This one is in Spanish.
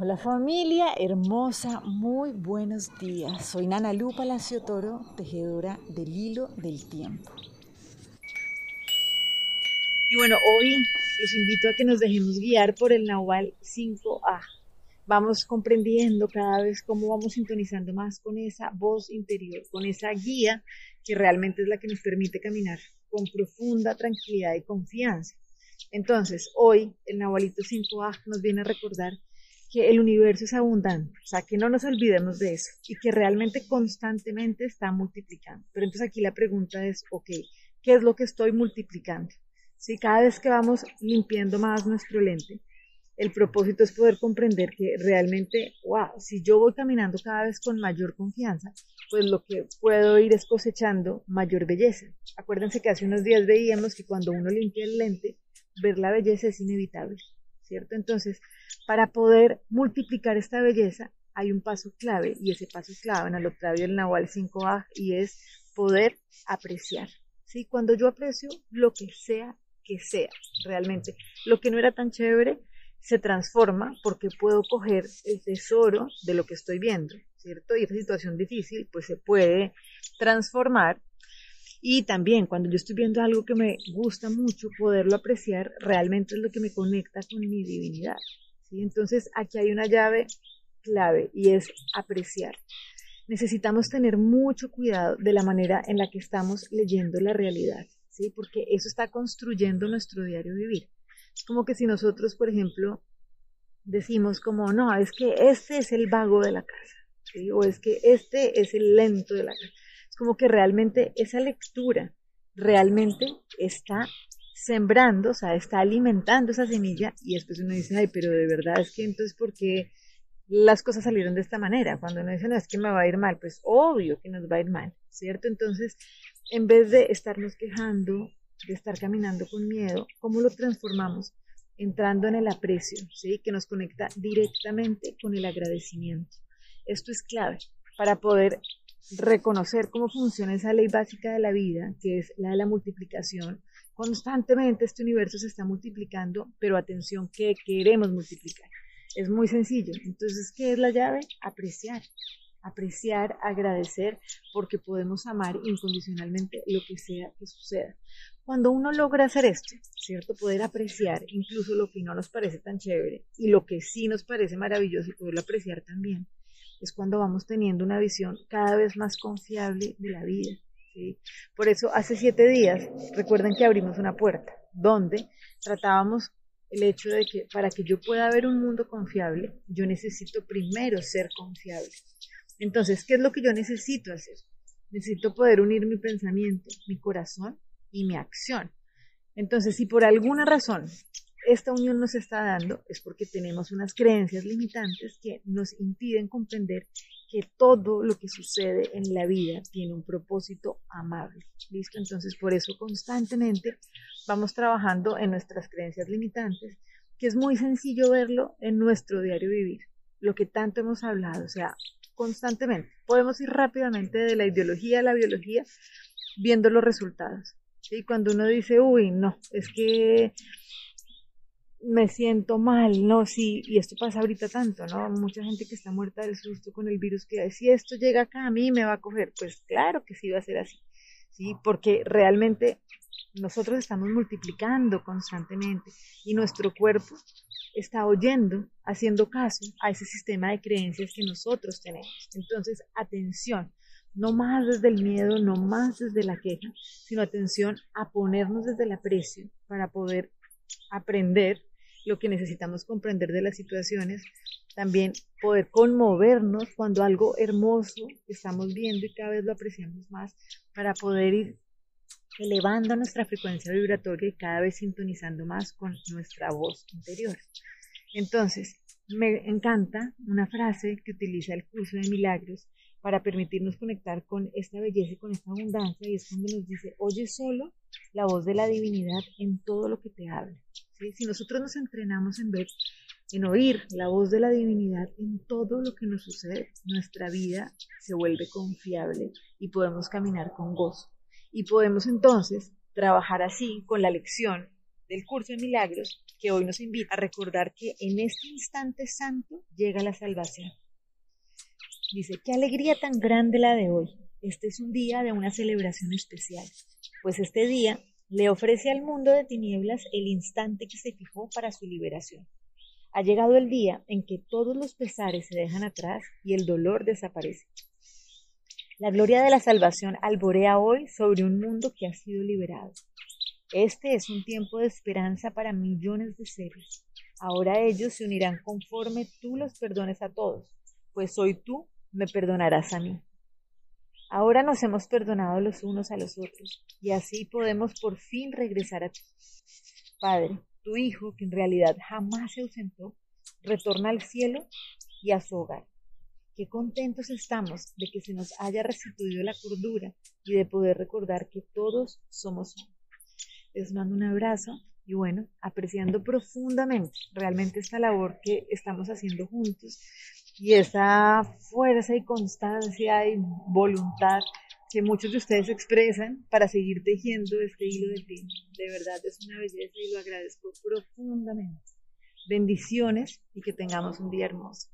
Hola familia hermosa, muy buenos días. Soy Nana Lu Palacio Toro, tejedora del hilo del tiempo. Y bueno, hoy los invito a que nos dejemos guiar por el Nahual 5A. Vamos comprendiendo cada vez cómo vamos sintonizando más con esa voz interior, con esa guía que realmente es la que nos permite caminar con profunda tranquilidad y confianza. Entonces, hoy el Nahualito 5A nos viene a recordar que el universo es abundante, o sea, que no nos olvidemos de eso y que realmente constantemente está multiplicando. Pero entonces aquí la pregunta es, ok, ¿qué es lo que estoy multiplicando? Si cada vez que vamos limpiando más nuestro lente, el propósito es poder comprender que realmente, wow, si yo voy caminando cada vez con mayor confianza, pues lo que puedo ir es cosechando mayor belleza. Acuérdense que hace unos días veíamos que cuando uno limpia el lente, ver la belleza es inevitable, ¿cierto? Entonces, para poder multiplicar esta belleza, hay un paso clave, y ese paso clave en el Octavio del Nahual 5A, y es poder apreciar. ¿sí? Cuando yo aprecio lo que sea que sea, realmente, lo que no era tan chévere, se transforma porque puedo coger el tesoro de lo que estoy viendo, ¿cierto? Y esa situación difícil, pues se puede transformar y también cuando yo estoy viendo algo que me gusta mucho, poderlo apreciar realmente es lo que me conecta con mi divinidad. ¿sí? Entonces aquí hay una llave clave y es apreciar. Necesitamos tener mucho cuidado de la manera en la que estamos leyendo la realidad, ¿sí? porque eso está construyendo nuestro diario vivir. Es como que si nosotros, por ejemplo, decimos como, no, es que este es el vago de la casa, ¿sí? o es que este es el lento de la casa como que realmente esa lectura realmente está sembrando, o sea, está alimentando esa semilla y después uno dice, ay, pero de verdad es que entonces, ¿por qué las cosas salieron de esta manera? Cuando uno dice, no, es que me va a ir mal, pues obvio que nos va a ir mal, ¿cierto? Entonces, en vez de estarnos quejando, de estar caminando con miedo, ¿cómo lo transformamos? Entrando en el aprecio, ¿sí? Que nos conecta directamente con el agradecimiento. Esto es clave para poder reconocer cómo funciona esa ley básica de la vida, que es la de la multiplicación. Constantemente este universo se está multiplicando, pero atención, ¿qué queremos multiplicar? Es muy sencillo. Entonces, ¿qué es la llave? Apreciar. Apreciar, agradecer, porque podemos amar incondicionalmente lo que sea que suceda. Cuando uno logra hacer esto, ¿cierto? Poder apreciar incluso lo que no nos parece tan chévere y lo que sí nos parece maravilloso y poderlo apreciar también es cuando vamos teniendo una visión cada vez más confiable de la vida. Por eso hace siete días, recuerden que abrimos una puerta donde tratábamos el hecho de que para que yo pueda ver un mundo confiable, yo necesito primero ser confiable. Entonces, ¿qué es lo que yo necesito hacer? Necesito poder unir mi pensamiento, mi corazón y mi acción. Entonces, si por alguna razón esta unión nos está dando es porque tenemos unas creencias limitantes que nos impiden comprender que todo lo que sucede en la vida tiene un propósito amable. ¿Listo? Entonces, por eso constantemente vamos trabajando en nuestras creencias limitantes, que es muy sencillo verlo en nuestro diario vivir, lo que tanto hemos hablado, o sea, constantemente. Podemos ir rápidamente de la ideología a la biología viendo los resultados. Y cuando uno dice, uy, no, es que me siento mal, ¿no? Sí, y esto pasa ahorita tanto, ¿no? Mucha gente que está muerta del susto con el virus, que si esto llega acá a mí me va a coger, pues claro que sí va a ser así, ¿sí? Porque realmente nosotros estamos multiplicando constantemente y nuestro cuerpo está oyendo, haciendo caso a ese sistema de creencias que nosotros tenemos. Entonces, atención, no más desde el miedo, no más desde la queja, sino atención a ponernos desde el aprecio para poder aprender lo que necesitamos comprender de las situaciones, también poder conmovernos cuando algo hermoso estamos viendo y cada vez lo apreciamos más para poder ir elevando nuestra frecuencia vibratoria y cada vez sintonizando más con nuestra voz interior. Entonces, me encanta una frase que utiliza el curso de milagros para permitirnos conectar con esta belleza y con esta abundancia y es cuando nos dice, oye solo la voz de la divinidad en todo lo que te habla. Si nosotros nos entrenamos en ver, en oír la voz de la divinidad en todo lo que nos sucede, nuestra vida se vuelve confiable y podemos caminar con gozo. Y podemos entonces trabajar así con la lección del curso de milagros que hoy nos invita a recordar que en este instante santo llega la salvación. Dice, qué alegría tan grande la de hoy. Este es un día de una celebración especial, pues este día le ofrece al mundo de tinieblas el instante que se fijó para su liberación. Ha llegado el día en que todos los pesares se dejan atrás y el dolor desaparece. La gloria de la salvación alborea hoy sobre un mundo que ha sido liberado. Este es un tiempo de esperanza para millones de seres. Ahora ellos se unirán conforme tú los perdones a todos, pues hoy tú me perdonarás a mí. Ahora nos hemos perdonado los unos a los otros y así podemos por fin regresar a ti. Padre, tu Hijo, que en realidad jamás se ausentó, retorna al cielo y a su hogar. Qué contentos estamos de que se nos haya restituido la cordura y de poder recordar que todos somos uno. Les mando un abrazo y bueno, apreciando profundamente realmente esta labor que estamos haciendo juntos y esa fuerza y constancia y voluntad que muchos de ustedes expresan para seguir tejiendo este hilo de ti. De verdad es una belleza y lo agradezco profundamente. Bendiciones y que tengamos un día hermoso.